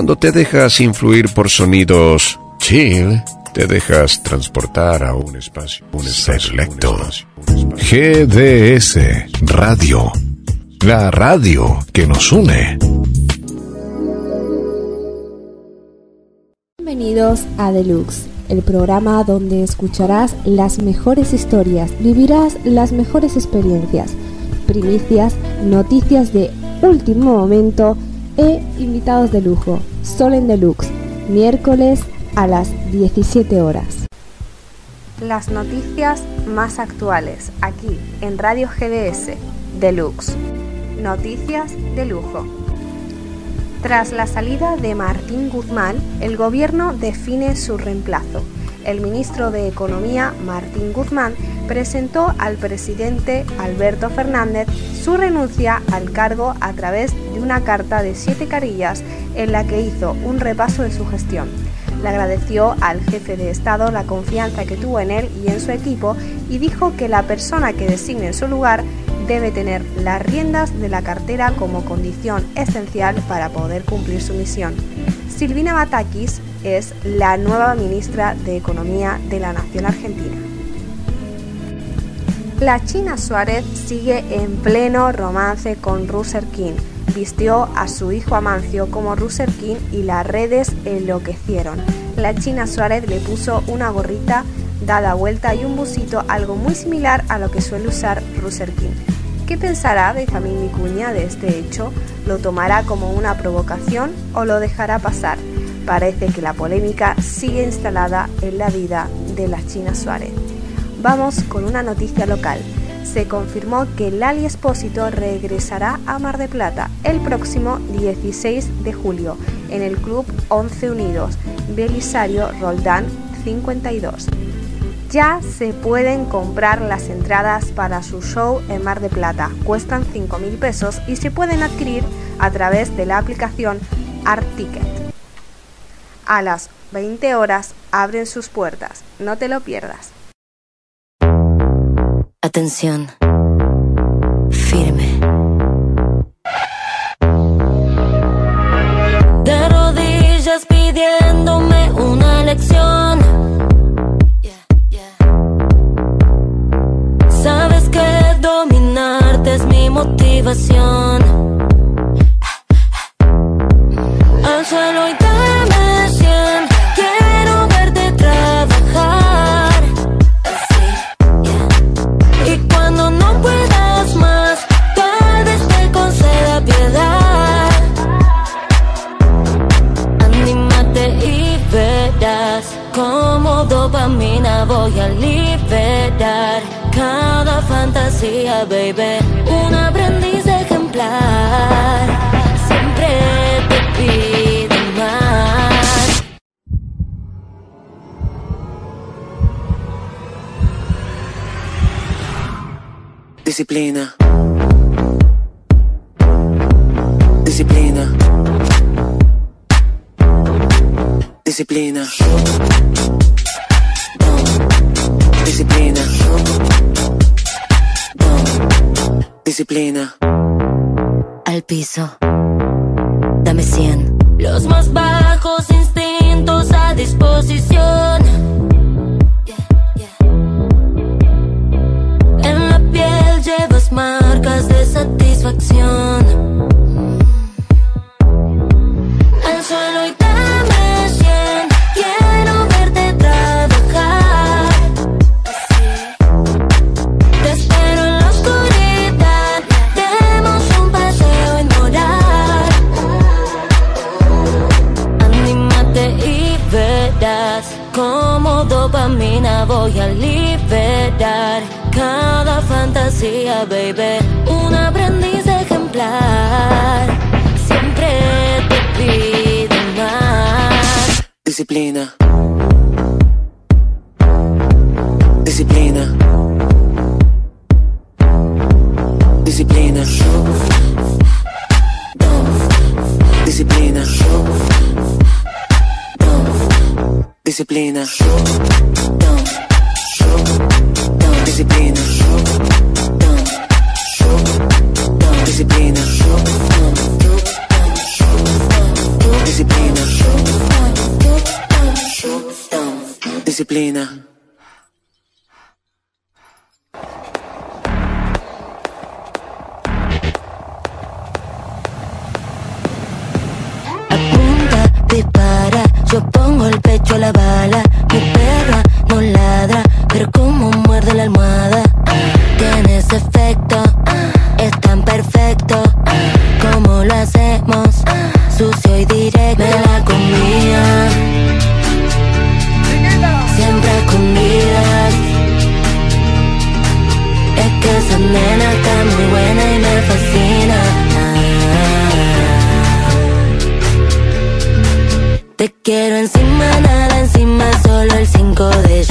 Cuando te dejas influir por sonidos chill, te dejas transportar a un espacio, un selecto. GDS Radio, la radio que nos une. Bienvenidos a Deluxe, el programa donde escucharás las mejores historias, vivirás las mejores experiencias, primicias, noticias de último momento e invitados de lujo. Sol en Deluxe, miércoles a las 17 horas. Las noticias más actuales aquí en Radio GDS Deluxe. Noticias de lujo. Tras la salida de Martín Guzmán, el gobierno define su reemplazo. El ministro de Economía, Martín Guzmán, presentó al presidente Alberto Fernández su renuncia al cargo a través de una carta de siete carillas en la que hizo un repaso de su gestión. Le agradeció al jefe de Estado la confianza que tuvo en él y en su equipo y dijo que la persona que designe en su lugar debe tener las riendas de la cartera como condición esencial para poder cumplir su misión. Silvina Batakis es la nueva ministra de Economía de la Nación Argentina. La China Suárez sigue en pleno romance con Ruser King. Vistió a su hijo Amancio como Ruser King y las redes enloquecieron. La China Suárez le puso una gorrita dada vuelta y un busito, algo muy similar a lo que suele usar Ruser King. ¿Qué pensará Benjamín Vicuña de este hecho? ¿Lo tomará como una provocación o lo dejará pasar? Parece que la polémica sigue instalada en la vida de la China Suárez. Vamos con una noticia local. Se confirmó que Lali Espósito regresará a Mar de Plata el próximo 16 de julio en el Club 11 Unidos, Belisario Roldán 52. Ya se pueden comprar las entradas para su show en Mar de Plata. Cuestan 5 mil pesos y se pueden adquirir a través de la aplicación Art Ticket. A las 20 horas abren sus puertas. No te lo pierdas. Atención. Firme. De rodillas pidiéndome una lección. Sabes que dominarte es mi motivación. Al suelo y voy Disciplina. Disciplina. Disciplina. Disciplina. Disciplina. Al piso. Dame 100. Los más bajos instintos a disposición. Marcas de satisfacción. Fantasía, baby. Un aprendiz ejemplar. Siempre te pido más. Disciplina. Disciplina. Disciplina. Disciplina. Disciplina. Disciplina. Apunta, dispara, yo pongo el pecho a la bala. Mi perra no ladra, pero como muerde la almohada. Tiene ese efecto, es tan perfecto. Como lo hacemos, sucio y directo. Me la comía, siempre escondidas. Es que esa nena está muy buena y me fascina. Te quiero encima, nada encima, solo el 5 de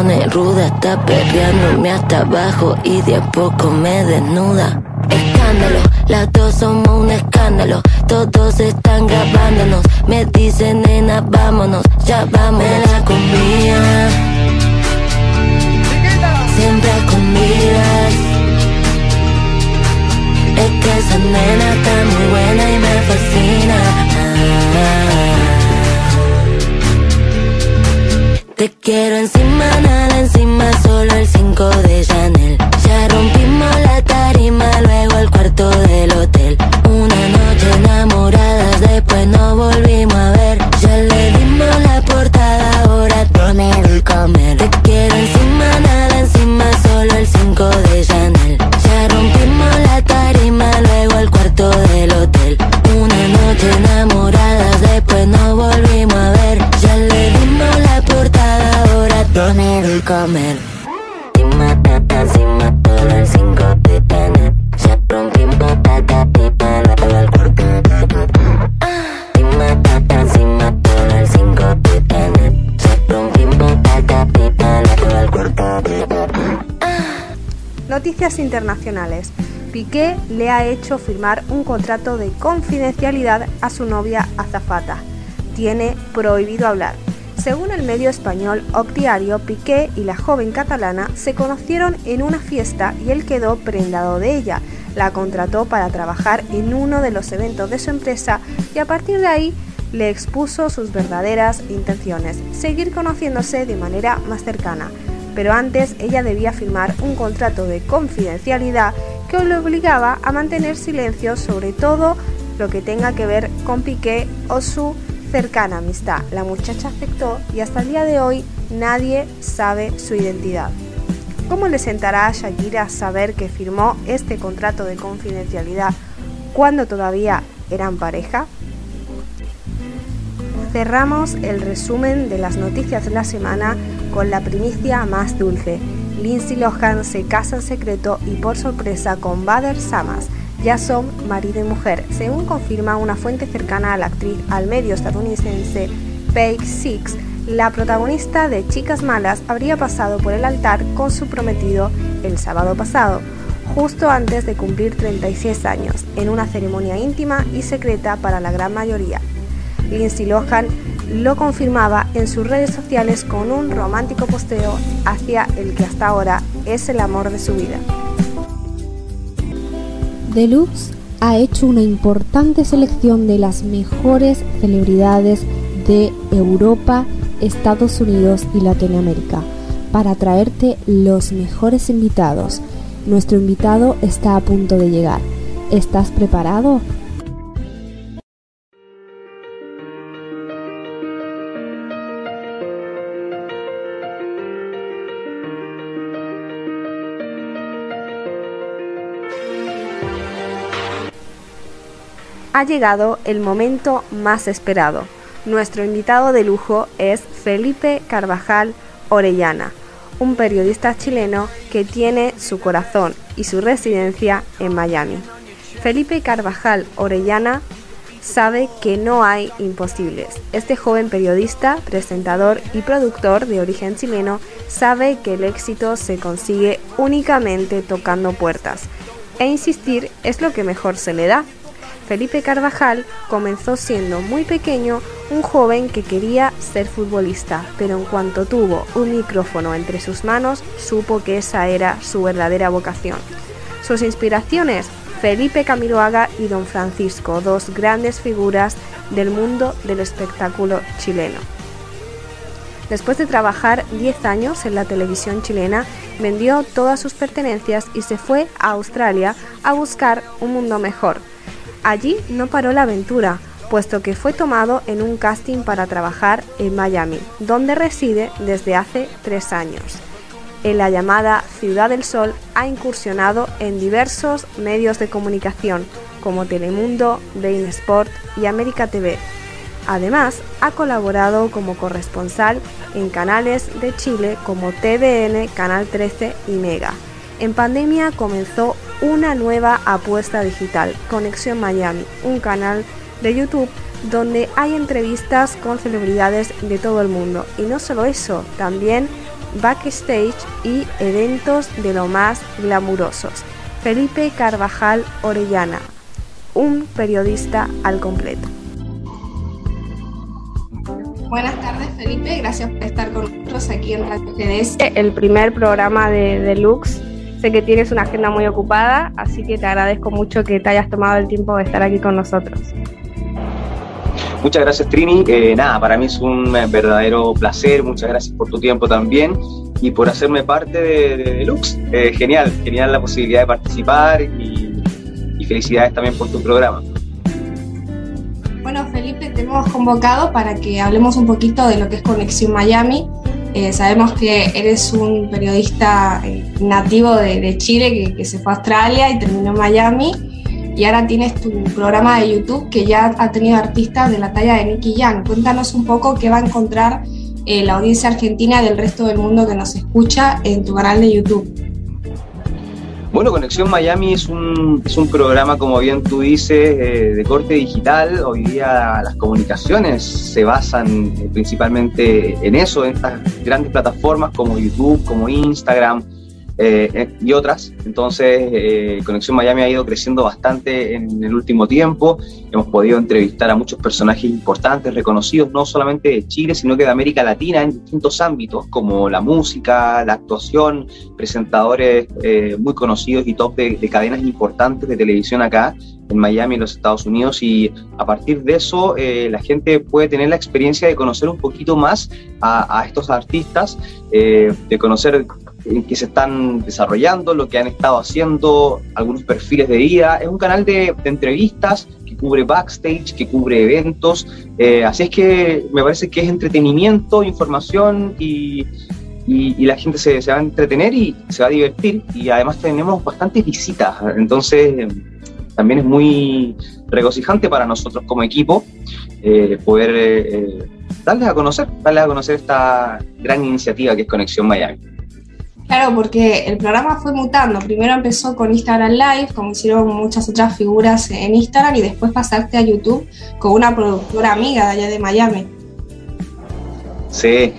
pone ruda, está perreándome hasta abajo y de a poco me desnuda. Escándalo, las dos somos un escándalo, todos están grabándonos, me dicen nena vámonos, ya vamos. Me la comía, siempre a escondidas. Es que esa nena está muy buena y me fascina. Te quiero encima, nada encima, solo el 5 de Chanel. Ya rompimos la tarima, luego el cuarto del hotel. Una noche enamoradas, después no volvimos a ver. Ya le dimos la portada, ahora dame el comer. Te quiero encima, nada encima, solo el 5 de Chanel. Ya rompimos la tarima, luego el cuarto del hotel. Una noche enamoradas, ahora dame el comer. Encima, tata, encima, solo el 5 de Chanel. Ya rompimos la tarima, luego el cuarto del hotel. Encima, tata, encima, solo el 5 de Chanel. Ya rompimos la tarima, luego el cuarto del hotel. Noticias internacionales. Piqué le ha hecho firmar un contrato de confidencialidad a su novia Azafata. Tiene prohibido hablar. Según el medio español Octiario, Piqué y la joven catalana se conocieron en una fiesta y él quedó prendado de ella. La contrató para trabajar en uno de los eventos de su empresa y a partir de ahí le expuso sus verdaderas intenciones, seguir conociéndose de manera más cercana. Pero antes ella debía firmar un contrato de confidencialidad que le obligaba a mantener silencio sobre todo lo que tenga que ver con Piqué o su cercana amistad. La muchacha aceptó y hasta el día de hoy nadie sabe su identidad. ¿Cómo le sentará a Shakira saber que firmó este contrato de confidencialidad cuando todavía eran pareja? Cerramos el resumen de las noticias de la semana con la primicia más dulce. Lindsay Lohan se casa en secreto y por sorpresa con Bader Samas. Ya son marido y mujer, según confirma una fuente cercana a la actriz al medio estadounidense Page Six. La protagonista de Chicas Malas habría pasado por el altar con su prometido el sábado pasado, justo antes de cumplir 36 años, en una ceremonia íntima y secreta para la gran mayoría. Lindsay Lohan lo confirmaba en sus redes sociales con un romántico posteo hacia el que hasta ahora es el amor de su vida. Deluxe ha hecho una importante selección de las mejores celebridades de Europa, Estados Unidos y Latinoamérica para traerte los mejores invitados. Nuestro invitado está a punto de llegar. ¿Estás preparado? Ha llegado el momento más esperado. Nuestro invitado de lujo es Felipe Carvajal Orellana, un periodista chileno que tiene su corazón y su residencia en Miami. Felipe Carvajal Orellana sabe que no hay imposibles. Este joven periodista, presentador y productor de origen chileno sabe que el éxito se consigue únicamente tocando puertas. E insistir es lo que mejor se le da. Felipe Carvajal comenzó siendo muy pequeño un joven que quería ser futbolista, pero en cuanto tuvo un micrófono entre sus manos, supo que esa era su verdadera vocación. Sus inspiraciones, Felipe Camiloaga y Don Francisco, dos grandes figuras del mundo del espectáculo chileno. Después de trabajar 10 años en la televisión chilena, vendió todas sus pertenencias y se fue a Australia a buscar un mundo mejor Allí no paró la aventura, puesto que fue tomado en un casting para trabajar en Miami, donde reside desde hace tres años. En la llamada Ciudad del Sol ha incursionado en diversos medios de comunicación como Telemundo, Bein Sport y América TV. Además, ha colaborado como corresponsal en canales de Chile como TVN, Canal 13 y Mega. En pandemia comenzó una nueva apuesta digital, Conexión Miami, un canal de YouTube donde hay entrevistas con celebridades de todo el mundo. Y no solo eso, también backstage y eventos de lo más glamurosos. Felipe Carvajal Orellana, un periodista al completo. Buenas tardes Felipe, gracias por estar con nosotros aquí en Radio GDS, el primer programa de Deluxe Sé que tienes una agenda muy ocupada, así que te agradezco mucho que te hayas tomado el tiempo de estar aquí con nosotros. Muchas gracias Trini, eh, nada, para mí es un verdadero placer, muchas gracias por tu tiempo también y por hacerme parte de, Deluxe. Eh, genial, genial la posibilidad de participar y, y felicidades también por tu programa. Bueno, Felipe, te hemos convocado para que hablemos un poquito de lo que es Conexión Miami, eh, sabemos que eres un periodista eh, nativo de, Chile que, se fue a Australia y terminó en Miami. Y ahora tienes tu programa de YouTube que ya ha tenido artistas de la talla de Nicky Young. Cuéntanos un poco qué va a encontrar eh, la audiencia argentina del resto del mundo que nos escucha en tu canal de YouTube. Bueno, Conexión Miami es un, es un programa, como bien tú dices, eh, de corte digital. Hoy día las comunicaciones se basan eh, principalmente en eso, en estas grandes plataformas como YouTube, como Instagram, eh, eh, y otras. Entonces, eh, Conexión Miami ha ido creciendo bastante en el último tiempo. Hemos podido entrevistar a muchos personajes importantes, reconocidos no solamente de Chile, sino que de América Latina en distintos ámbitos, como la música, la actuación, presentadores muy conocidos y top de, cadenas importantes de televisión acá en Miami, en los Estados Unidos, y a partir de eso la gente puede tener la experiencia de conocer un poquito más a, a estos artistas, de conocer en que se están desarrollando, lo que han estado haciendo, algunos perfiles de vida. Es un canal de, entrevistas que cubre backstage, que cubre eventos. Eh, así es que me parece que es entretenimiento, información y, y, la gente se, se, va a entretener y se va a divertir. Y además tenemos bastantes visitas. Entonces también es muy regocijante para nosotros como equipo eh, poder eh, darles a conocer, darles a conocer esta gran iniciativa que es Conexión Miami. Claro, porque el programa fue mutando. Primero empezó con Instagram Live, como hicieron muchas otras figuras en Instagram, y después pasaste a YouTube con una productora amiga de allá de Miami. Sí,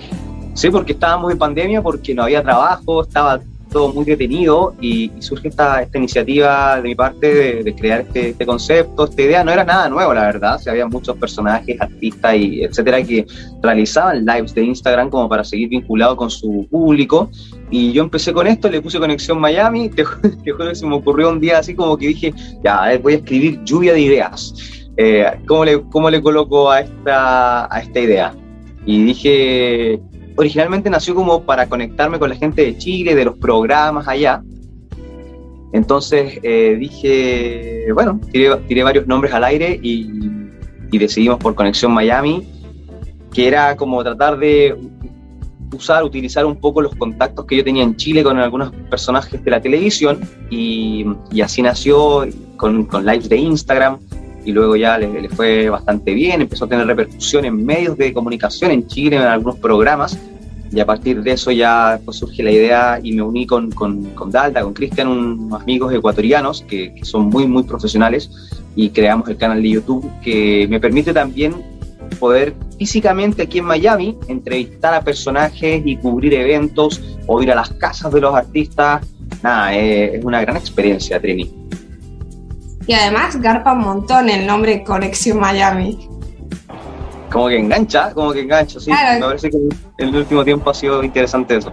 sí, porque estábamos en pandemia, porque no había trabajo, estaba todo muy detenido y, surge esta, esta, iniciativa de mi parte de, crear este, este, concepto, esta idea. No era nada nuevo, la verdad. O había muchos personajes, artistas y etcétera que realizaban lives de Instagram como para seguir vinculado con su público y yo empecé con esto, le puse Conexión Miami, te, juro que se me ocurrió un día así como que dije, ya, voy a escribir lluvia de ideas. Eh, ¿cómo, le, ¿Cómo le coloco a esta, a esta idea? Y dije, originalmente nació como para conectarme con la gente de Chile, de los programas allá. Entonces eh, dije, bueno, tiré, varios nombres al aire y, decidimos por Conexión Miami, que era como tratar de usar, utilizar un poco los contactos que yo tenía en Chile con algunos personajes de la televisión y, así nació con, lives de Instagram y luego ya le, fue bastante bien, empezó a tener repercusión en medios de comunicación en Chile, en algunos programas y a partir de eso ya pues, surge la idea y me uní con, con, con Dalda, con Cristian, unos amigos ecuatorianos que, que, son muy, muy profesionales y creamos el canal de YouTube que me permite también poder físicamente aquí en Miami entrevistar a personajes y cubrir eventos o ir a las casas de los artistas. Nada, eh, es una gran experiencia, Trini. Y además garpa un montón el nombre Conexión Miami como que engancha, como que engancha, sí. Me parece que en el último tiempo ha sido interesante eso.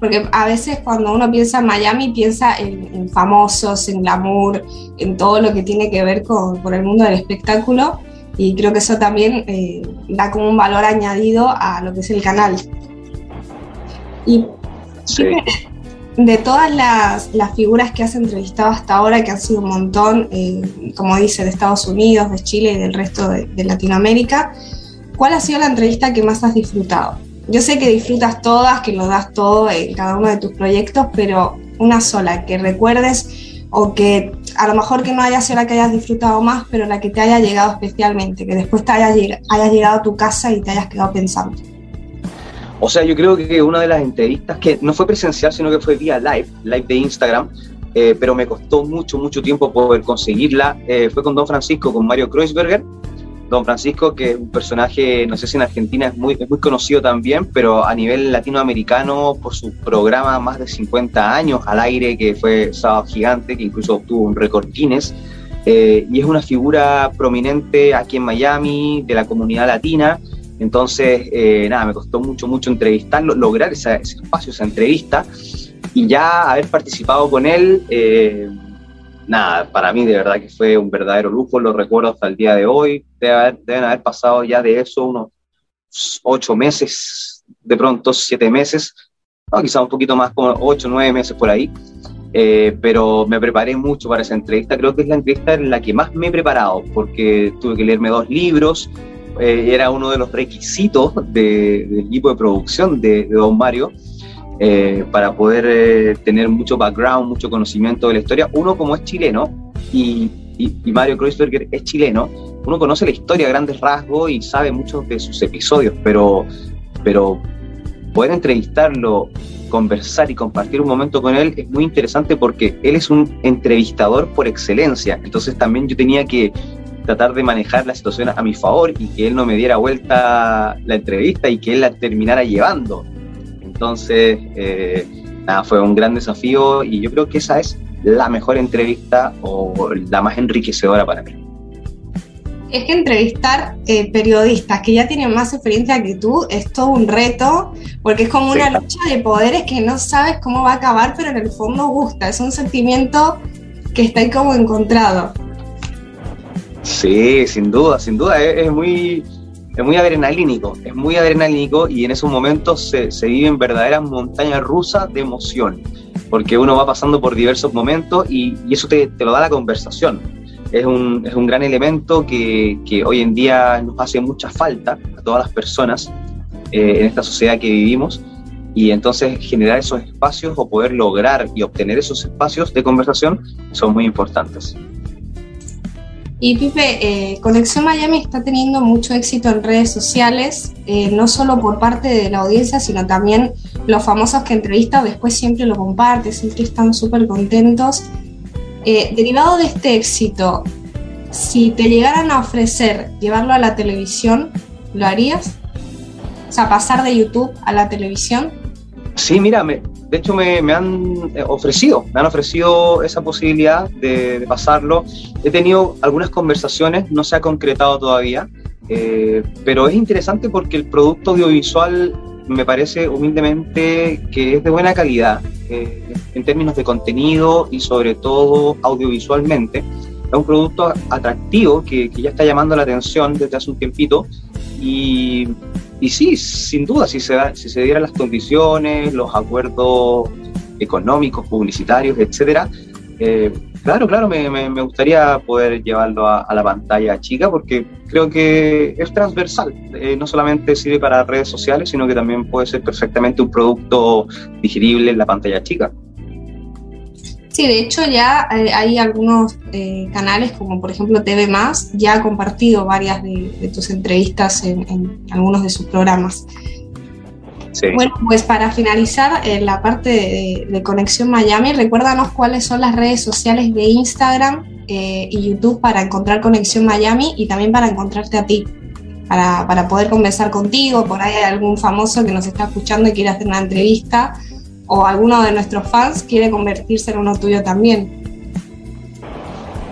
Porque a veces cuando uno piensa en Miami, piensa en, famosos, en glamour, en todo lo que tiene que ver con, el mundo del espectáculo. Y creo que eso también eh, da como un valor añadido a lo que es el canal. Y de todas las, figuras que has entrevistado hasta ahora, que han sido un montón, eh, como dice, de Estados Unidos, de Chile y del resto de Latinoamérica, ¿Cuál ha sido la entrevista que más has disfrutado? Yo sé que disfrutas todas, que lo das todo en cada uno de tus proyectos, pero una sola que recuerdes o que a lo mejor que no haya sido la que hayas disfrutado más, pero la que te haya llegado especialmente, que después te hayas, hayas llegado a tu casa y te hayas quedado pensando. O sea, yo creo que una de las entrevistas que no fue presencial, sino que fue vía live, live de Instagram, eh, pero me costó mucho, mucho tiempo poder conseguirla, eh, fue con Don Francisco, con Mario Kreuzberger, Don Francisco, que es un personaje, no sé si en Argentina es muy, muy conocido también, pero a nivel latinoamericano por su programa más de 50 años al aire, que fue Sábado Gigante, que incluso obtuvo un récord Guinness, eh, y es una figura prominente aquí en Miami, de la comunidad latina, entonces, eh, nada, me costó mucho, mucho entrevistarlo, lograr ese espacio, esa entrevista, y ya haber participado con él, eh, nada, para mí de verdad que fue un verdadero lujo, lo recuerdo hasta el día de hoy, deben haber pasado ya de eso unos ocho meses, de pronto siete meses, no, quizá un poquito más, como ocho, nueve meses por ahí, eh, pero me preparé mucho para esa entrevista, creo que es la entrevista en la que más me he preparado, porque tuve que leerme dos libros, eh, era uno de los requisitos de, del equipo de producción de, Don Mario, eh, para poder eh, tener mucho background, mucho conocimiento de la historia. Uno como es chileno y, y, Mario Kreuzberger es chileno, uno conoce la historia a grandes rasgos y sabe muchos de sus episodios, pero, pero poder entrevistarlo, conversar y compartir un momento con él es muy interesante porque él es un entrevistador por excelencia. Entonces también yo tenía que tratar de manejar la situación a mi favor y que él no me diera vuelta la entrevista y que él la terminara llevando. Entonces, eh, nada, fue un gran desafío y yo creo que esa es la mejor entrevista o la más enriquecedora para mí. Es que entrevistar eh, periodistas que ya tienen más experiencia que tú es todo un reto, porque es como una lucha de poderes que no sabes cómo va a acabar, pero en el fondo gusta. Es un sentimiento que está ahí como encontrado. Sí, sin duda, sin duda. es muy, es muy adrenalínico, es muy adrenalínico y en esos momentos se, se viven verdaderas montañas rusas de emoción, porque uno va pasando por diversos momentos y, y eso te, te, lo da la conversación. Es un, es un gran elemento que, que, hoy en día nos hace mucha falta a todas las personas eh, en esta sociedad que vivimos y entonces generar esos espacios o poder lograr y obtener esos espacios de conversación son muy importantes. Y Pipe, eh, Conexión Miami está teniendo mucho éxito en redes sociales, eh, no solo por parte de la audiencia, sino también los famosos que entrevista después siempre lo comparten, siempre están súper contentos. Eh, derivado de este éxito, si te llegaran a ofrecer llevarlo a la televisión, ¿lo harías? O sea, pasar de YouTube a la televisión. Sí, mira, me, de hecho me, han eh, ofrecido, me han ofrecido esa posibilidad de, pasarlo. He tenido algunas conversaciones, no se ha concretado todavía, eh, pero es interesante porque el producto audiovisual me parece humildemente que es de buena calidad eh, en términos de contenido y sobre todo audiovisualmente. Es un producto atractivo que, que ya está llamando la atención desde hace un tiempito y y sí, sin duda, si se, si se dieran las condiciones, los acuerdos económicos, publicitarios, etcétera, eh, claro, claro, me, me, gustaría poder llevarlo a, la pantalla chica porque creo que es transversal, eh, no solamente sirve para redes sociales, sino que también puede ser perfectamente un producto digerible en la pantalla chica. Sí, de hecho ya eh, hay algunos eh, canales como por ejemplo TV Más, ya ha compartido varias de, tus entrevistas en, algunos de sus programas. Bueno, pues para finalizar en la parte de, Conexión Miami, recuérdanos cuáles son las redes sociales de Instagram eh, y YouTube para encontrar Conexión Miami y también para encontrarte a ti, para, para poder conversar contigo, por ahí hay algún famoso que nos está escuchando y quiere hacer una entrevista o alguno de nuestros fans quiere convertirse en uno tuyo también.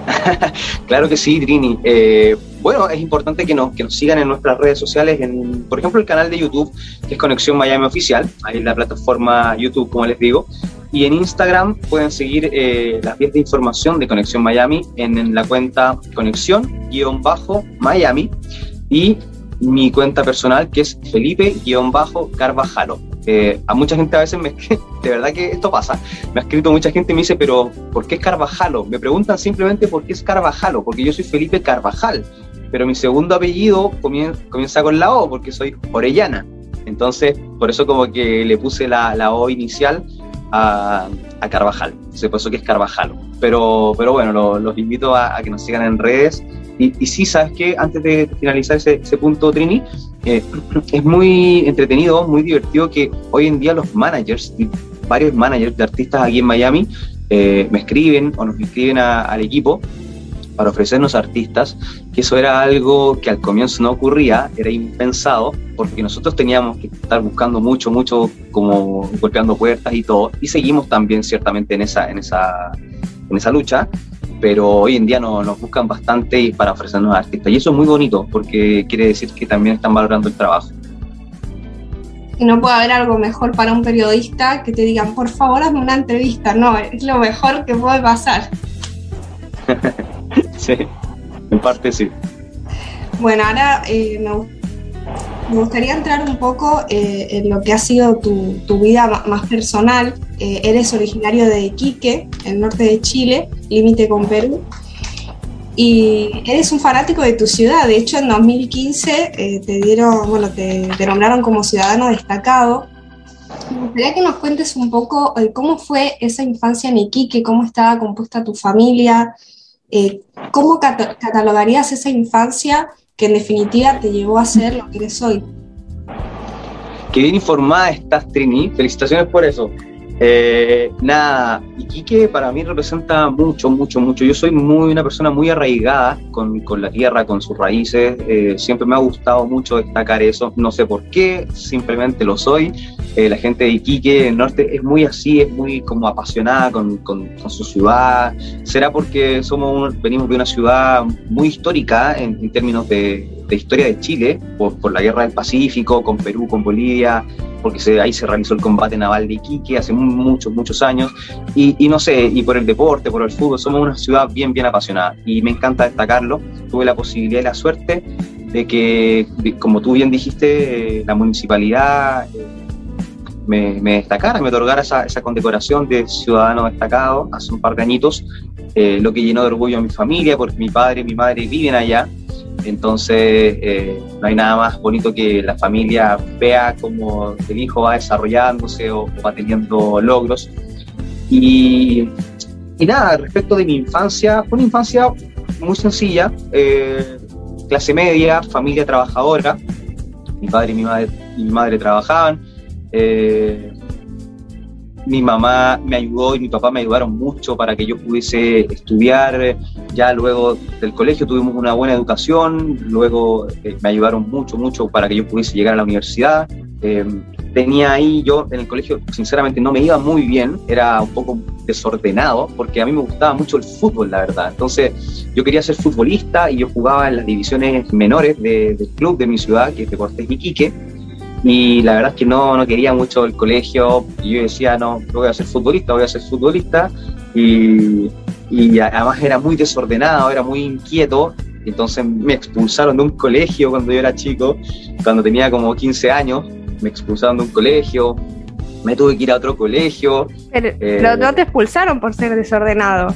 claro que sí, Trini. Eh, bueno, es importante que nos, que nos sigan en nuestras redes sociales, en, por ejemplo, el canal de YouTube, que es Conexión Miami Oficial, ahí en la plataforma YouTube, como les digo. Y en Instagram pueden seguir eh, las vías de información de Conexión Miami en, la cuenta Conexión-Miami y mi cuenta personal que es Felipe-Carvajalo. Eh, a mucha gente a veces me de verdad que esto pasa, me ha escrito mucha gente y me dice, pero ¿por qué es Carvajalo? Me preguntan simplemente por qué es Carvajalo, porque yo soy Felipe Carvajal, pero mi segundo apellido comienza, con la O, porque soy Orellana. Entonces, por eso como que le puse la, la O inicial a, a, Carvajal. Por eso que es Carvajalo. Pero, pero bueno, los invito a, que nos sigan en redes. Y, y sí, ¿sabes qué? Antes de finalizar ese, ese punto, Trini, eh, es muy entretenido, muy divertido que hoy en día los managers, varios managers de artistas aquí en Miami, eh, me escriben o nos escriben al equipo para ofrecernos artistas, que eso era algo que al comienzo no ocurría, era impensado, porque nosotros teníamos que estar buscando mucho, mucho, como golpeando puertas y todo, y seguimos también ciertamente en esa, en esa, en esa lucha, pero hoy en día nos buscan bastante para ofrecernos artistas. Y eso es muy bonito porque quiere decir que también están valorando el trabajo. Y no puede haber algo mejor para un periodista que te digan, por favor, hazme una entrevista. No, es lo mejor que puede pasar. sí, en parte sí. Bueno, ahora eh, me gustaría entrar un poco eh, en lo que ha sido tu, vida más personal. Eh, eres originario de Iquique, el norte de Chile, límite con Perú. Y eres un fanático de tu ciudad. De hecho, en 2015 eh, te dieron, bueno, te, nombraron como ciudadano destacado. Me gustaría que nos cuentes un poco cómo fue esa infancia en Iquique, cómo estaba compuesta tu familia, cómo catalogarías esa infancia que en definitiva te llevó a ser lo que eres hoy. Qué bien informada estás, Trini. Felicitaciones por eso. Eh, nada, Iquique para mí representa mucho, mucho, mucho. Yo soy muy una persona muy arraigada con, con la tierra, con sus raíces. Eh, siempre me ha gustado mucho destacar eso. No sé por qué, simplemente lo soy. Eh, la gente de Iquique, el norte, es muy así, es muy como apasionada con, con, su ciudad. Será porque somos venimos de una ciudad muy histórica en, en términos de, de, historia de Chile, por, por la guerra del Pacífico, con Perú, con Bolivia porque ahí se realizó el combate naval de Iquique hace muchos, muchos años, y, no sé, y por el deporte, por el fútbol, somos una ciudad bien, bien apasionada, y me encanta destacarlo. Tuve la posibilidad y la suerte de que, como tú bien dijiste, eh, la municipalidad eh, me, destacara, me otorgara esa, esa, condecoración de ciudadano destacado hace un par de añitos, eh, lo que llenó de orgullo a mi familia, porque mi padre y mi madre viven allá, entonces, eh, no hay nada más bonito que la familia vea cómo el hijo va desarrollándose o, va teniendo logros. Y, nada, respecto de mi infancia, fue una infancia muy sencilla, eh, clase media, familia trabajadora. Mi padre y mi madre, y mi madre trabajaban. Eh, mi mamá me ayudó y mi papá me ayudaron mucho para que yo pudiese estudiar. Ya luego del colegio tuvimos una buena educación, luego eh, me ayudaron mucho, mucho para que yo pudiese llegar a la universidad. Eh, tenía ahí, yo en el colegio sinceramente no me iba muy bien, era un poco desordenado, porque a mí me gustaba mucho el fútbol, la verdad. Entonces yo quería ser futbolista y yo jugaba en las divisiones menores del club de mi ciudad, que es de Cortés Iquique y la verdad es que no, no quería mucho el colegio, y yo decía, no, voy a ser futbolista, voy a ser futbolista, y, y además era muy desordenado, era muy inquieto, entonces me expulsaron de un colegio cuando yo era chico, cuando tenía como 15 años, me expulsaron de un colegio, me tuve que ir a otro colegio. Pero, eh, no te expulsaron por ser desordenado.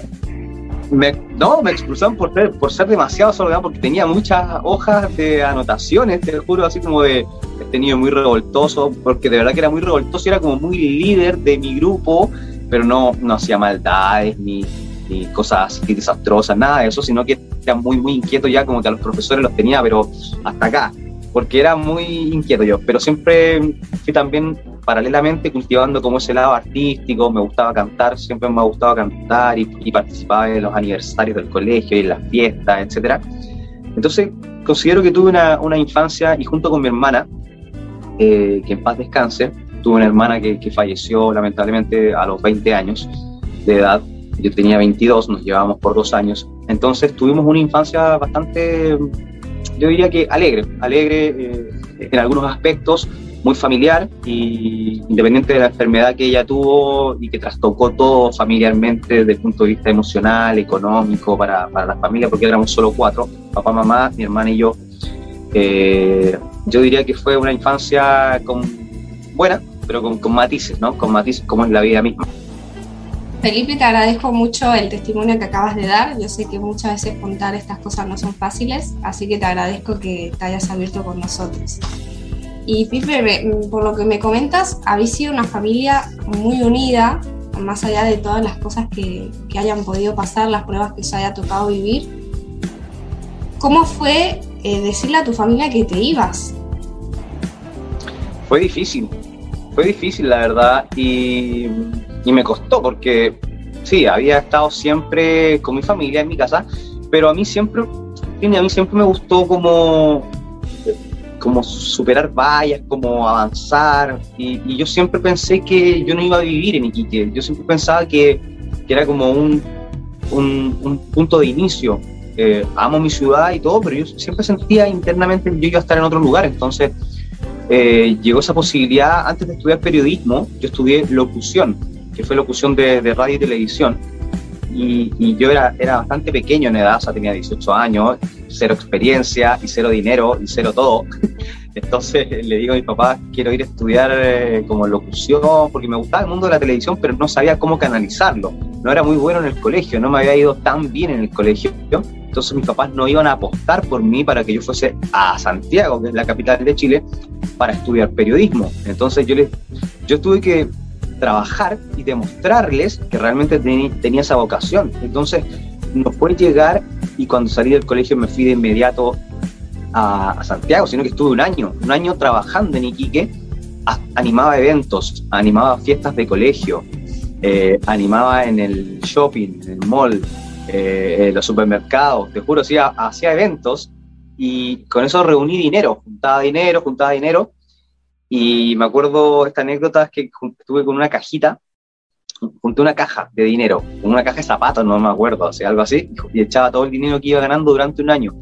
No, me expulsaron por ser, por ser demasiado desordenado porque tenía muchas hojas de anotaciones, te juro, así como de este niño muy revoltoso, porque de verdad que era muy revoltoso, era como muy líder de mi grupo, pero no, no hacía maldades ni, ni cosas así desastrosas, nada de eso, sino que era muy, muy inquieto ya, como que a los profesores los tenía, pero hasta acá, porque era muy inquieto yo, pero siempre fui también paralelamente cultivando como ese lado artístico, me gustaba cantar, siempre me ha gustado cantar y, y participaba en los aniversarios del colegio y en las fiestas, etcétera. Entonces, considero que tuve una, una infancia y junto con mi hermana, eh, que en paz descanse, tuve una hermana que, que, falleció lamentablemente a los 20 años de edad, yo tenía 22, nos llevábamos por dos años, entonces tuvimos una infancia bastante, yo diría que alegre, alegre eh, en algunos aspectos, muy familiar y independiente de la enfermedad que ella tuvo y que trastocó todo familiarmente desde el punto de vista emocional, económico, para, para la familia, porque éramos solo cuatro, papá, mamá, mi hermana y yo. Eh, yo diría que fue una infancia con, buena, pero con, con matices, ¿no? Con matices como es la vida misma. Felipe, te agradezco mucho el testimonio que acabas de dar. Yo sé que muchas veces contar estas cosas no son fáciles, así que te agradezco que te hayas abierto con nosotros. Y Pipe, por lo que me comentas, habéis sido una familia muy unida, más allá de todas las cosas que, que hayan podido pasar, las pruebas que os haya tocado vivir. ¿Cómo fue eh, decirle a tu familia que te ibas? Fue difícil, fue difícil la verdad y, y me costó porque sí, había estado siempre con mi familia en mi casa, pero a mí siempre, a mí siempre me gustó como como superar vallas, como avanzar, y, yo siempre pensé que yo no iba a vivir en Iquique, yo siempre pensaba que, que era como un, un, un, punto de inicio. Eh, amo mi ciudad y todo, pero yo siempre sentía internamente que yo iba a estar en otro lugar, entonces eh, llegó esa posibilidad, antes de estudiar periodismo, yo estudié locución, que fue locución de, de radio y televisión, y, y, yo era, era bastante pequeño en edad, o sea, tenía 18 años, cero experiencia y cero dinero y cero todo. Entonces le digo a mi papá, quiero ir a estudiar eh, como locución, porque me gustaba el mundo de la televisión, pero no sabía cómo canalizarlo. No era muy bueno en el colegio, no me había ido tan bien en el colegio. Entonces mis papás no iban a apostar por mí para que yo fuese a Santiago, que es la capital de Chile, para estudiar periodismo. Entonces yo, les, yo tuve que trabajar y demostrarles que realmente tenía esa vocación. Entonces, no fue llegar y cuando salí del colegio me fui de inmediato a, a Santiago, sino que estuve un año, un año trabajando en Iquique, animaba eventos, animaba fiestas de colegio, eh, animaba en el shopping, en el mall, eh, en los supermercados, te juro, hacía, hacía eventos y con eso reuní dinero, juntaba dinero, juntaba dinero y me acuerdo esta anécdota que estuve con una cajita, junté una caja de dinero, con una caja de zapatos, no me acuerdo, o sea, algo así, y echaba todo el dinero que iba ganando durante un año.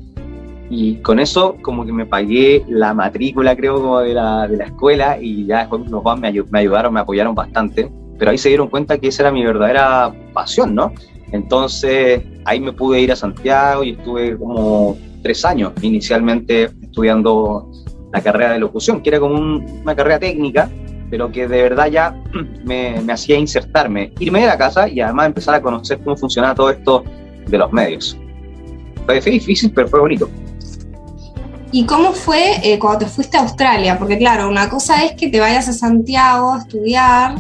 Y con eso como que me pagué la matrícula, creo, como de la, de la escuela y ya después mis papás me, me ayudaron, me apoyaron bastante, pero ahí se dieron cuenta que esa era mi verdadera pasión, ¿no? Entonces ahí me pude ir a Santiago y estuve como tres años inicialmente estudiando la carrera de locución, que era como un, una carrera técnica, pero que de verdad ya me, me, hacía insertarme, irme de la casa y además empezar a conocer cómo funcionaba todo esto de los medios. Fue, difícil, pero fue bonito. ¿Y cómo fue eh, cuando te fuiste a Australia? Porque claro, una cosa es que te vayas a Santiago a estudiar,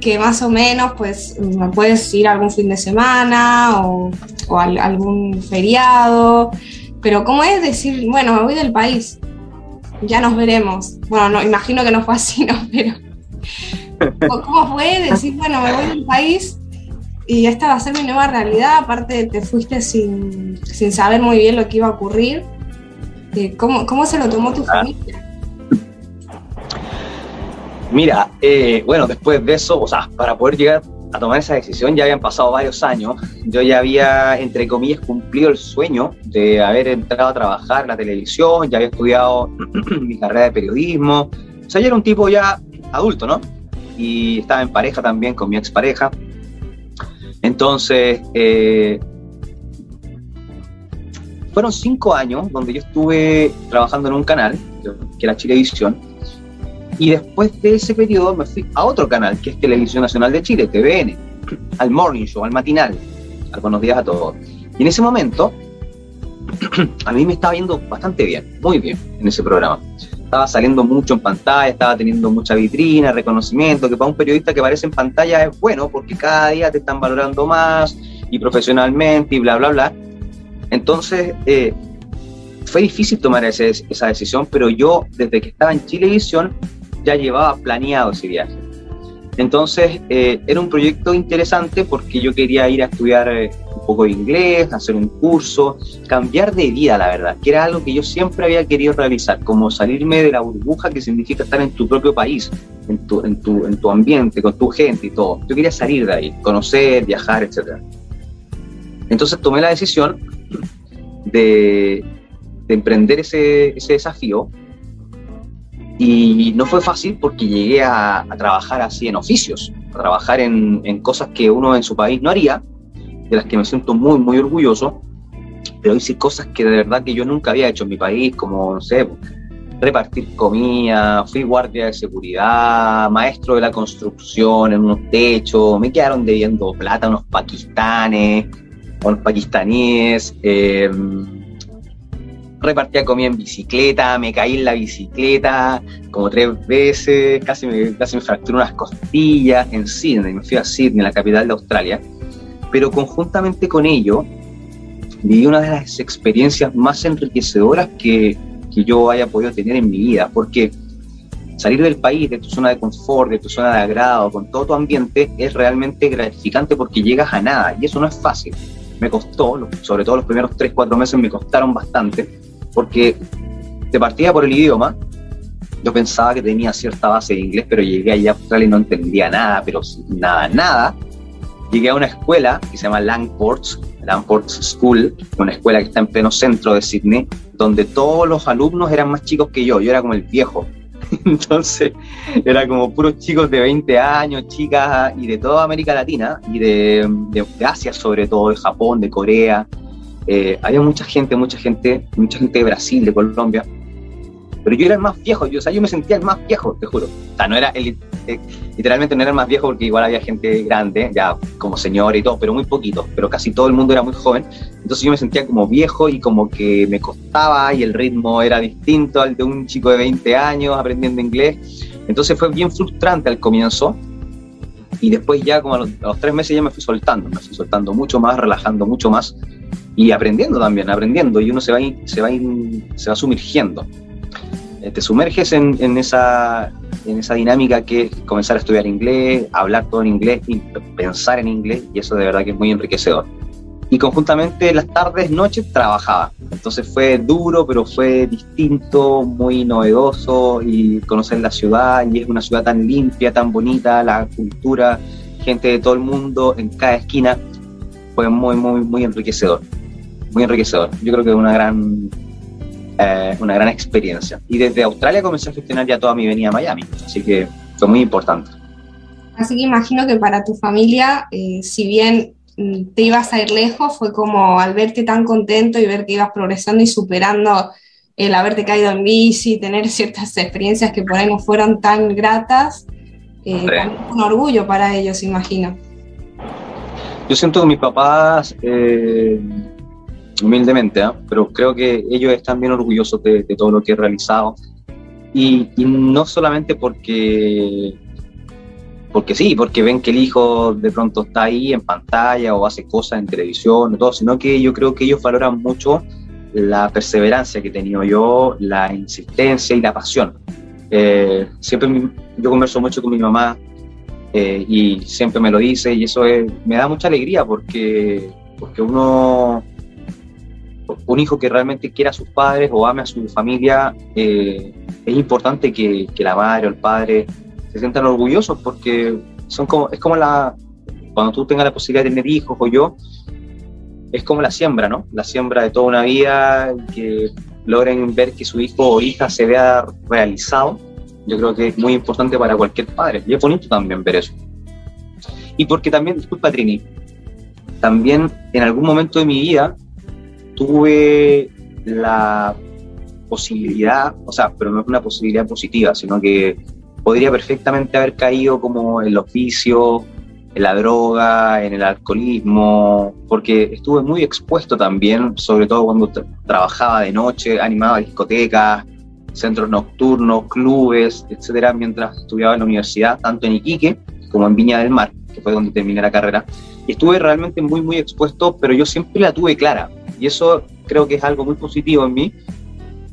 que más o menos pues puedes ir algún fin de semana o, o a, algún feriado, pero ¿cómo es decir, bueno, me voy del país? Ya nos veremos. Bueno, no, imagino que no fue así, ¿no? Pero ¿cómo fue decir, bueno, me voy del país y esta va a ser mi nueva realidad? Aparte, te fuiste sin, sin saber muy bien lo que iba a ocurrir. ¿Cómo, cómo se lo tomó tu familia? Mira, eh, bueno, después de eso, o sea, para poder llegar a tomar esa decisión ya habían pasado varios años. Yo ya había, entre comillas, cumplido el sueño de haber entrado a trabajar en la televisión, ya había estudiado mi carrera de periodismo. O sea, yo era un tipo ya adulto, ¿no? Y estaba en pareja también con mi expareja. Entonces, eh, fueron cinco años donde yo estuve trabajando en un canal, que era Chilevisión, y después de ese periodo me fui a otro canal, que es Televisión Nacional de Chile, TVN, al Morning Show, al matinal, al Buenos Días a Todos. Y en ese momento, a mí me estaba yendo bastante bien, muy bien en ese programa. Estaba saliendo mucho en pantalla, estaba teniendo mucha vitrina, reconocimiento, que para un periodista que aparece en pantalla es bueno porque cada día te están valorando más y profesionalmente y bla, bla, bla. Entonces, eh, fue difícil tomar ese, esa decisión, pero yo desde que estaba en Chilevisión ya llevaba planeado ese viaje. Entonces eh, era un proyecto interesante porque yo quería ir a estudiar eh, un poco de inglés, hacer un curso, cambiar de vida, la verdad, que era algo que yo siempre había querido realizar, como salirme de la burbuja que significa estar en tu propio país, en tu, en tu, en tu ambiente, con tu gente y todo. Yo quería salir de ahí, conocer, viajar, etc. Entonces tomé la decisión de, de emprender ese, ese desafío y no fue fácil porque llegué a, trabajar así en oficios, a trabajar en, en, cosas que uno en su país no haría, de las que me siento muy, muy orgulloso, pero hice cosas que de verdad que yo nunca había hecho en mi país, como, no sé, repartir comida, fui guardia de seguridad, maestro de la construcción en unos techos, me quedaron debiendo plata a unos pakistanes, a unos pakistaníes. Eh, repartía comida en bicicleta, me caí en la bicicleta como tres veces, casi me, casi me fracturé unas costillas en Sydney, me fui a Sydney, la capital de Australia, pero conjuntamente con ello viví una de las experiencias más enriquecedoras que, que yo haya podido tener en mi vida, porque salir del país, de tu zona de confort, de tu zona de agrado, con todo tu ambiente, es realmente gratificante porque llegas a nada y eso no es fácil. Me costó, sobre todo los primeros 3, 4 meses me costaron bastante, porque te partía por el idioma. Yo pensaba que tenía cierta base de inglés, pero llegué allá a Australia y no entendía nada, pero nada, nada. Llegué a una escuela que se llama Langports, Langports School, una escuela que está en pleno centro de Sydney, donde todos los alumnos eran más chicos que yo, yo era como el viejo. Entonces, era como puros chicos de 20 años, chicas y de toda América Latina y de, de, de Asia sobre todo, de Japón, de Corea, eh, había mucha gente, mucha gente, mucha gente de Brasil, de Colombia, pero yo era el más viejo, yo, o sea, yo me sentía el más viejo, te juro. O sea, no era el, eh, literalmente no era el más viejo porque igual había gente grande, ya como señor y todo, pero muy poquito, pero casi todo el mundo era muy joven. Entonces yo me sentía como viejo y como que me costaba y el ritmo era distinto al de un chico de 20 años aprendiendo inglés. Entonces fue bien frustrante al comienzo. Y después ya como los, a los tres meses ya me fui soltando, me fui soltando mucho más, relajando mucho más y aprendiendo también, aprendiendo, y uno se va, se va, se va sumergiendo. Eh, te sumerges en, en, esa, en esa dinámica que es comenzar a estudiar inglés, hablar todo en inglés pensar en inglés, y eso de verdad que es muy enriquecedor. Y conjuntamente las tardes, noches trabajaba. Entonces fue duro, pero fue distinto, muy novedoso y conocer la ciudad, y es una ciudad tan limpia, tan bonita, la cultura, gente de todo el mundo en cada esquina, fue muy, muy, muy enriquecedor muy enriquecedor. Yo creo que una gran, eh, una gran experiencia. Y desde Australia comencé a gestionar ya toda mi venida a Miami, así que fue muy importante. Así que imagino que para tu familia, eh, si bien mm, te ibas a ir lejos, fue como al verte tan contento y ver que ibas progresando y superando el haberte caído en bici, tener ciertas experiencias que por ahí no fueron tan gratas, eh, un orgullo para ellos, imagino. Yo siento que mis papás eh, humildemente, ¿eh? pero creo que ellos están bien orgullosos de, de todo lo que he realizado. Y, y, no solamente porque, porque sí, porque ven que el hijo de pronto está ahí en pantalla o hace cosas en televisión, todo, sino que yo creo que ellos valoran mucho la perseverancia que he tenido yo, la insistencia y la pasión. Eh, siempre yo converso mucho con mi mamá eh, y siempre me lo dice y eso es, me da mucha alegría porque, porque uno un hijo que realmente quiera a sus padres o ame a su familia, eh, es importante que, que, la madre o el padre se sientan orgullosos porque son como, es como la, cuando tú tengas la posibilidad de tener hijos o yo, es como la siembra, ¿no? La siembra de toda una vida, que logren ver que su hijo o hija se vea realizado. Yo creo que es muy importante para cualquier padre y es bonito también ver eso. Y porque también, disculpa Trini, también en algún momento de mi vida tuve la posibilidad, o sea, pero no es una posibilidad positiva, sino que podría perfectamente haber caído como en los vicios, en la droga, en el alcoholismo, porque estuve muy expuesto también, sobre todo cuando tra trabajaba de noche, animaba discotecas, centros nocturnos, clubes, etcétera, mientras estudiaba en la universidad, tanto en Iquique como en Viña del Mar, que fue donde terminé la carrera. Estuve realmente muy, muy expuesto, pero yo siempre la tuve clara. Y eso creo que es algo muy positivo en mí,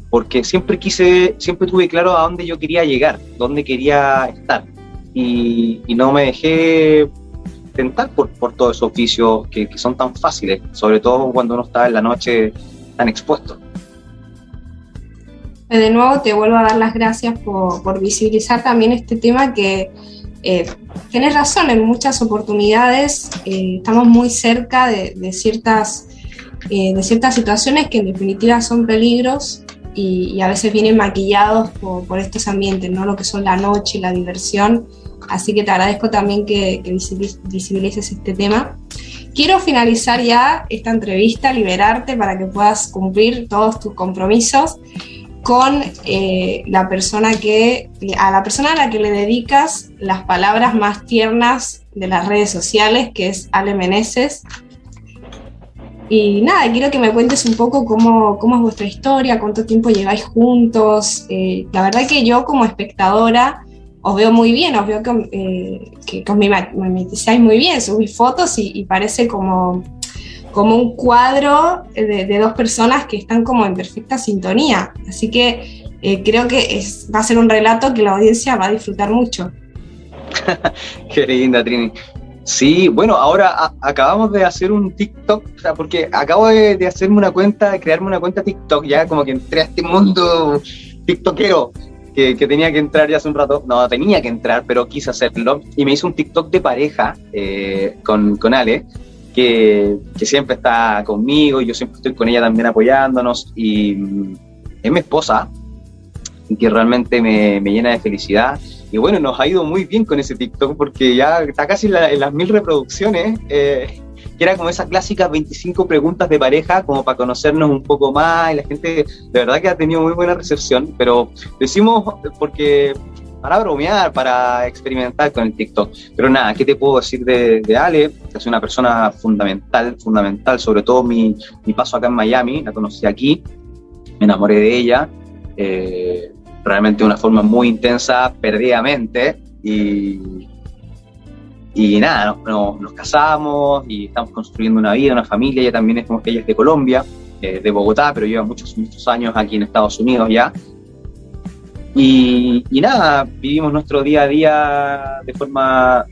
porque siempre quise, siempre tuve claro a dónde yo quería llegar, dónde quería estar. Y, no me dejé tentar por, por todos esos oficios que, que, son tan fáciles, sobre todo cuando uno está en la noche tan expuesto. De nuevo te vuelvo a dar las gracias por, por visibilizar también este tema que eh, tienes razón, en muchas oportunidades eh, estamos muy cerca de, ciertas, eh, de ciertas situaciones que en definitiva son peligros y, a veces vienen maquillados por, estos ambientes, ¿no? lo que son la noche y la diversión. Así que te agradezco también que, que visibilices este tema. Quiero finalizar ya esta entrevista, liberarte para que puedas cumplir todos tus compromisos con eh, la persona que, a la persona a la que le dedicas las palabras más tiernas de las redes sociales, que es Ale Meneses. Y nada, quiero que me cuentes un poco cómo, cómo es vuestra historia, cuánto tiempo lleváis juntos. Eh, la verdad que yo como espectadora os veo muy bien, os veo que, eh, que, os mimetizáis muy bien, subís fotos y, y parece como como un cuadro de, dos personas que están como en perfecta sintonía. Así que eh, creo que va a ser un relato que la audiencia va a disfrutar mucho. Qué linda, Trini. Sí, bueno, ahora acabamos de hacer un TikTok, o sea, porque acabo de, hacerme una cuenta, de crearme una cuenta TikTok, ya como que entré a este mundo tiktokero, que, tenía que entrar ya hace un rato, no, tenía que entrar, pero quise hacerlo, y me hice un TikTok de pareja eh, con, con Ale, que, siempre está conmigo yo siempre estoy con ella también apoyándonos y es mi esposa y que realmente me, llena de felicidad. Y bueno, nos ha ido muy bien con ese TikTok porque ya está casi en, las mil reproducciones, eh, que era como esas clásicas 25 preguntas de pareja, como para conocernos un poco más, y la gente de verdad que ha tenido muy buena recepción, pero decimos porque para bromear, para experimentar con el TikTok. Pero nada, ¿qué te puedo decir de, Ale? Es una persona fundamental, fundamental, sobre todo mi, paso acá en Miami, la conocí aquí, me enamoré de ella, eh, realmente de una forma muy intensa, perdidamente, y, y nada, nos, casamos y estamos construyendo una vida, una familia, ella también es, ella es de Colombia, eh, de Bogotá, pero lleva muchos, muchos años aquí en Estados Unidos ya, y, nada, vivimos nuestro día a día de forma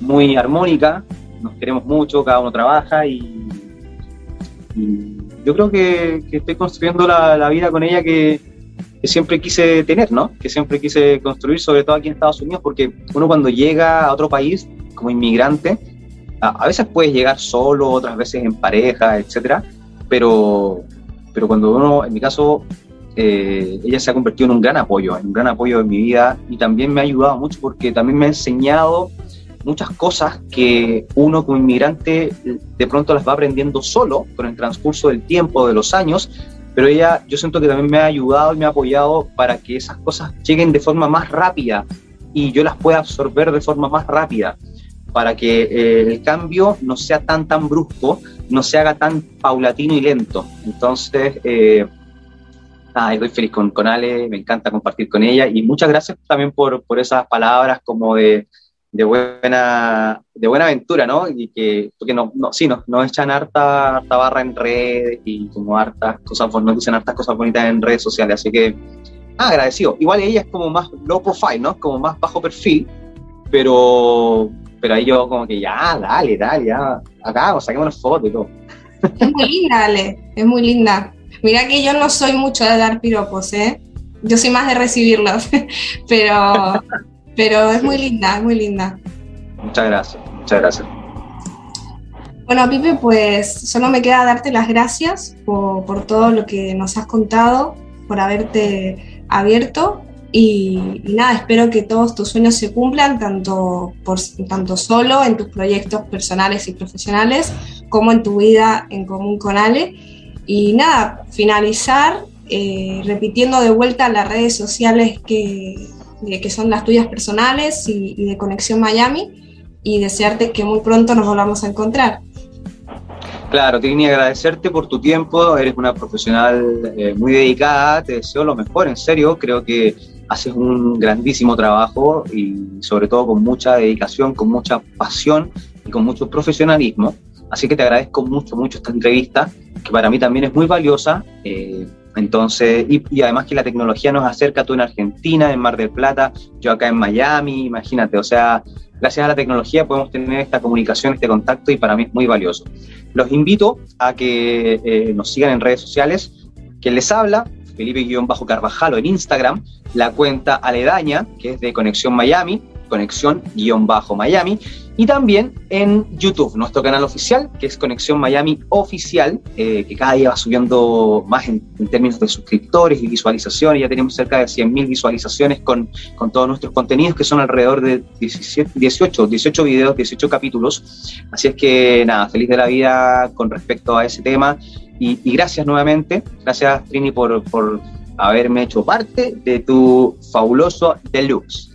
muy armónica, nos queremos mucho, cada uno trabaja y, yo creo que, estoy construyendo la, vida con ella que, siempre quise tener, ¿no? Que siempre quise construir, sobre todo aquí en Estados Unidos, porque uno cuando llega a otro país como inmigrante, a, veces puedes llegar solo, otras veces en pareja, etcétera, pero, pero cuando uno, en mi caso, eh, ella se ha convertido en un gran apoyo, en un gran apoyo en mi vida y también me ha ayudado mucho porque también me ha enseñado muchas cosas que uno como inmigrante de pronto las va aprendiendo solo con el transcurso del tiempo, de los años, pero ella yo siento que también me ha ayudado y me ha apoyado para que esas cosas lleguen de forma más rápida y yo las pueda absorber de forma más rápida para que eh, el cambio no sea tan tan brusco, no se haga tan paulatino y lento. Entonces, eh, nada, estoy feliz con, con Ale, me encanta compartir con ella y muchas gracias también por, por esas palabras como de, de, buena, de buena aventura, ¿no? Y que, porque no, no, sí, nos, nos echan harta, harta barra en redes y como hartas cosas, nos dicen hartas cosas bonitas en redes sociales, así que, ah, agradecido. Igual ella es como más low profile, ¿no? Como más bajo perfil, pero, pero ahí yo como que ya, dale, dale, ya, acá, saquemos fotos y todo. Es muy linda, Ale, es muy linda. Mira que yo no soy mucho de dar piropos, ¿eh? Yo soy más de recibirlos, pero, pero es muy linda, es muy linda. Muchas gracias, muchas gracias. Bueno, Pipe, pues solo me queda darte las gracias por, por todo lo que nos has contado, por haberte abierto y, nada, espero que todos tus sueños se cumplan, tanto, por, tanto solo en tus proyectos personales y profesionales, como en tu vida en común con Ale. Y nada, finalizar eh, repitiendo de vuelta las redes sociales que, que son las tuyas personales y, de Conexión Miami y desearte que muy pronto nos volvamos a encontrar. Claro, Trini, agradecerte por tu tiempo, eres una profesional eh, muy dedicada, te deseo lo mejor, en serio, creo que haces un grandísimo trabajo y sobre todo con mucha dedicación, con mucha pasión y con mucho profesionalismo. Así que te agradezco mucho, mucho esta entrevista, que para mí también es muy valiosa. Eh, Entonces, y, además que la tecnología nos acerca tú en Argentina, en Mar del Plata, yo acá en Miami, imagínate, o sea, gracias a la tecnología podemos tener esta comunicación, este contacto y para mí es muy valioso. Los invito a que eh, nos sigan en redes sociales. Quien les habla, Felipe-Carvajalo en Instagram, la cuenta aledaña, que es de Conexión Miami, Conexión-Miami, y también en YouTube, nuestro canal oficial, que es Conexión Miami Oficial, eh, que cada día va subiendo más en, términos de suscriptores y visualizaciones. Ya tenemos cerca de 100.000 visualizaciones con, con, todos nuestros contenidos, que son alrededor de 17, 18, 18 videos, 18 capítulos. Así es que nada, feliz de la vida con respecto a ese tema. Y, y gracias nuevamente, gracias Trini por, por haberme hecho parte de tu fabuloso deluxe.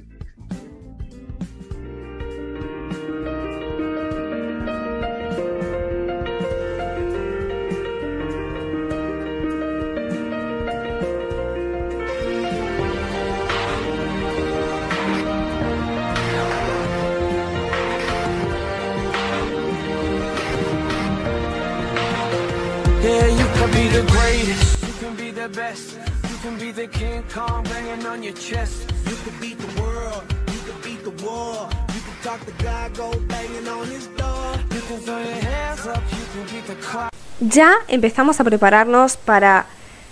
Ya empezamos a prepararnos para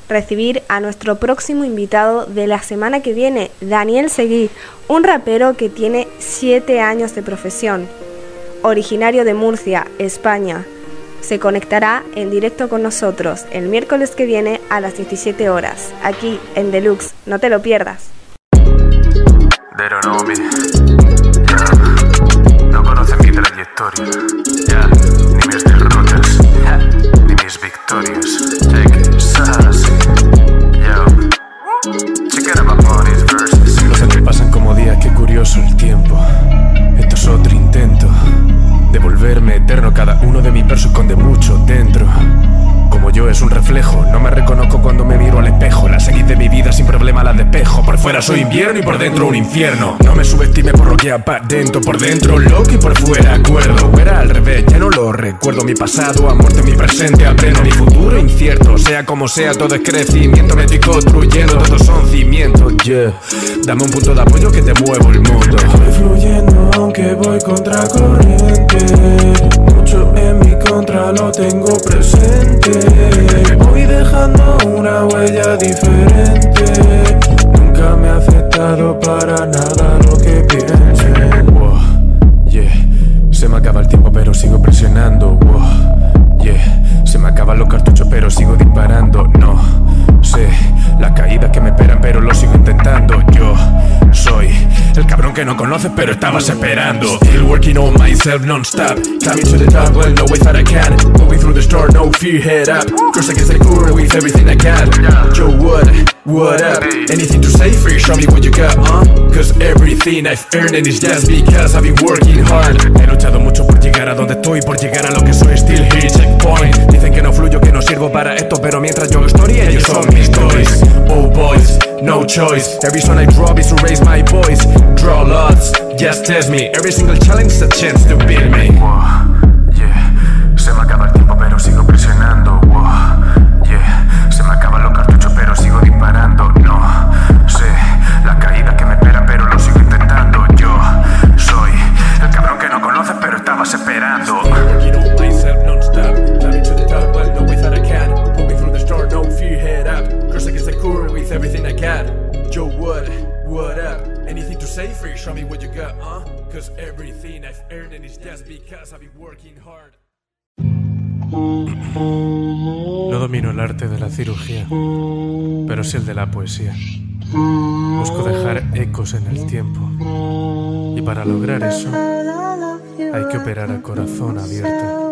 recibir a nuestro próximo invitado de la semana que viene, Daniel Seguí, un rapero que tiene 7 años de profesión, originario de Murcia, España se conectará en directo con nosotros el miércoles que viene a las 17 horas, aquí en Deluxe. No te lo pierdas. No conocen mi trayectoria, ya, ni derrotas, ni mis victorias. Los años pasan como días, qué curioso el tiempo. Esto es otro intento de volverme eterno. Cada uno de mis versos esconde mucho dentro. Es un reflejo, no me reconozco cuando me miro al espejo. La seguid de mi vida sin problema la despejo. Por fuera soy invierno y por dentro un infierno. No me subestime por lo que dentro por dentro loco y por fuera acuerdo. Era al revés, ya no lo recuerdo. Mi pasado, a muerte, mi presente, aprendo mi futuro incierto. Sea como sea, todo es crecimiento. Me estoy construyendo, todos son cimientos. Yeah. Dame un punto de apoyo que te muevo el mundo. Estoy fluyendo aunque voy contra corriente. En mi contra lo tengo presente. Voy dejando una huella diferente. Nunca me ha afectado para nada lo que piensen. yeah. Se me acaba el tiempo, pero sigo presionando. yeah. Se me acaban los cartuchos, pero sigo disparando. No sé las caídas que me esperan, pero lo sigo intentando. Yo soy el cabrón que no conoces, pero estabas esperando. Still working on myself non-stop. Climbing to the top, well, no way that I can. Moving through the store, no fear, head up. I guess I cool with everything I can. Yo, what? What up? Anything to say you? Show me what you got, huh? Cause everything I've earned is just because I've been working hard. He luchado mucho por llegar a donde estoy, por llegar a lo que soy. Still here, checkpoint. Dicen que no fluyo, que no sirvo para esto, pero mientras yo historia, ellos son mis toys. Oh boys, no choice. Every song I drop is to raise my voice. Draw lots, just test me. Every single challenge is a chance to beat me. yeah. Se me acaba el tiempo, pero sigo pero sí el de la poesía. Busco dejar ecos en el tiempo. Y para lograr eso, hay que operar a corazón abierto.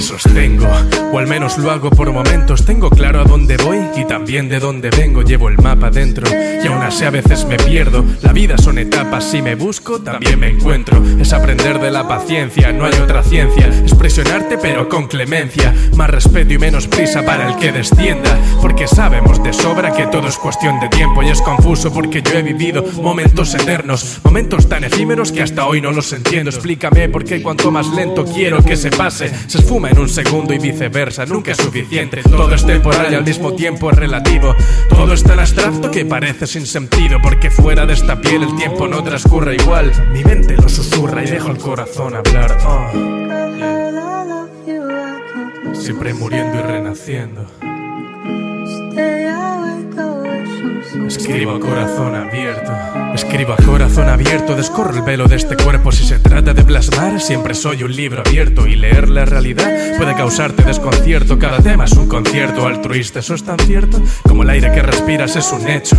Sostengo, o al menos lo hago por momentos. Tengo claro a dónde voy y también de dónde vengo. Llevo el mapa dentro y aún así a veces me pierdo. La vida son etapas, si me busco también me encuentro. Es aprender de la paciencia, no hay otra ciencia. Es presionarte pero con clemencia. Más respeto y menos prisa para el que descienda. Porque sabemos de sobra que todo es cuestión de tiempo y es confuso porque yo he vivido momentos eternos, momentos tan efímeros que hasta hoy no los entiendo. Explícame por qué cuanto más lento quiero que se pase, se esfuma en un segundo y viceversa. Nunca es suficiente. Todo es temporal y al mismo tiempo es relativo. Todo es tan abstracto que parece sin sentido porque fuera de esta piel el tiempo no transcurre igual. Mi mente lo susurra y dejo el corazón hablar. Oh. Siempre muriendo y renaciendo. Escribo a corazón abierto, escribo a corazón abierto, descorro el velo de este cuerpo. Si se trata de plasmar, siempre soy un libro abierto y leer la realidad puede causarte desconcierto. Cada tema es un concierto altruista, eso es tan cierto como el aire que respiras es un hecho.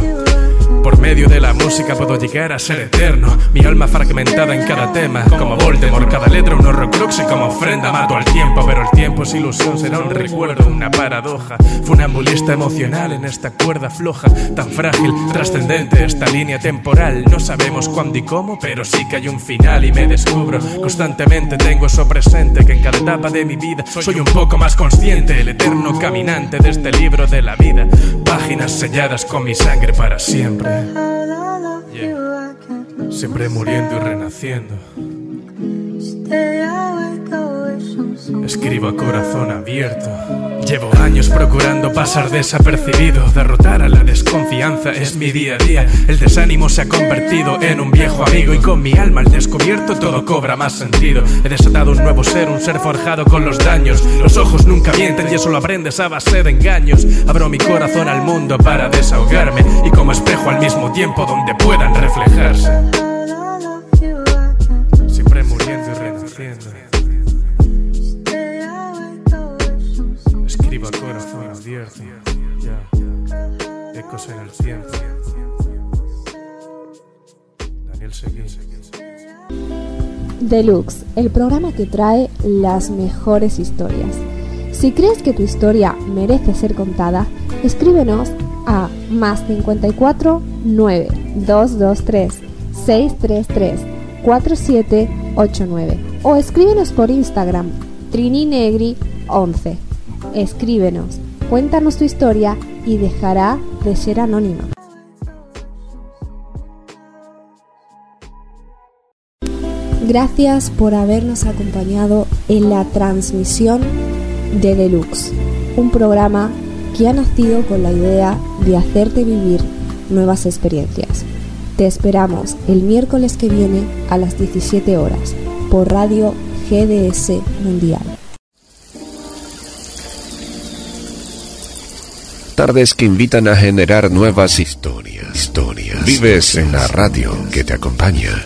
Por medio de la música puedo llegar a ser eterno. Mi alma fragmentada en cada tema, como Voldemort, cada letra un horrocrux y como ofrenda mato al tiempo. Pero el tiempo es ilusión, será un recuerdo, una paradoja. Funambulista emocional en esta cuerda floja, tan frágil, trascendente esta línea temporal. No sabemos cuándo y cómo, pero sí que hay un final y me descubro. Constantemente tengo eso presente, que en cada etapa de mi vida soy un poco más consciente. El eterno caminante de este libro de la vida. Páginas selladas con mi sangre para siempre. Siempre muriendo y renaciendo. Escribo a corazón abierto. Llevo años procurando pasar desapercibido. Derrotar a la desconfianza es mi día a día. El desánimo se ha convertido en un viejo amigo y con mi alma al descubierto todo cobra más sentido. He desatado un nuevo ser, un ser forjado con los daños. Los ojos nunca mienten y eso lo aprendes a base de engaños. Abro mi corazón al mundo para desahogarme y como espejo al mismo tiempo donde puedan reflejarse. Deluxe, el programa que trae las mejores historias. Si crees que tu historia merece ser contada, escríbenos a más 54 9 223 633 4789 o escríbenos por Instagram trininegri 11. Escríbenos, cuéntanos tu historia y dejará de ser anónima. Gracias por habernos acompañado en la transmisión de Deluxe, un programa que ha nacido con la idea de hacerte vivir nuevas experiencias. Te esperamos el miércoles que viene a las 17 horas por Radio GDS Mundial. Tardes que invitan a generar nuevas historias. historias. Vives en la radio que te acompaña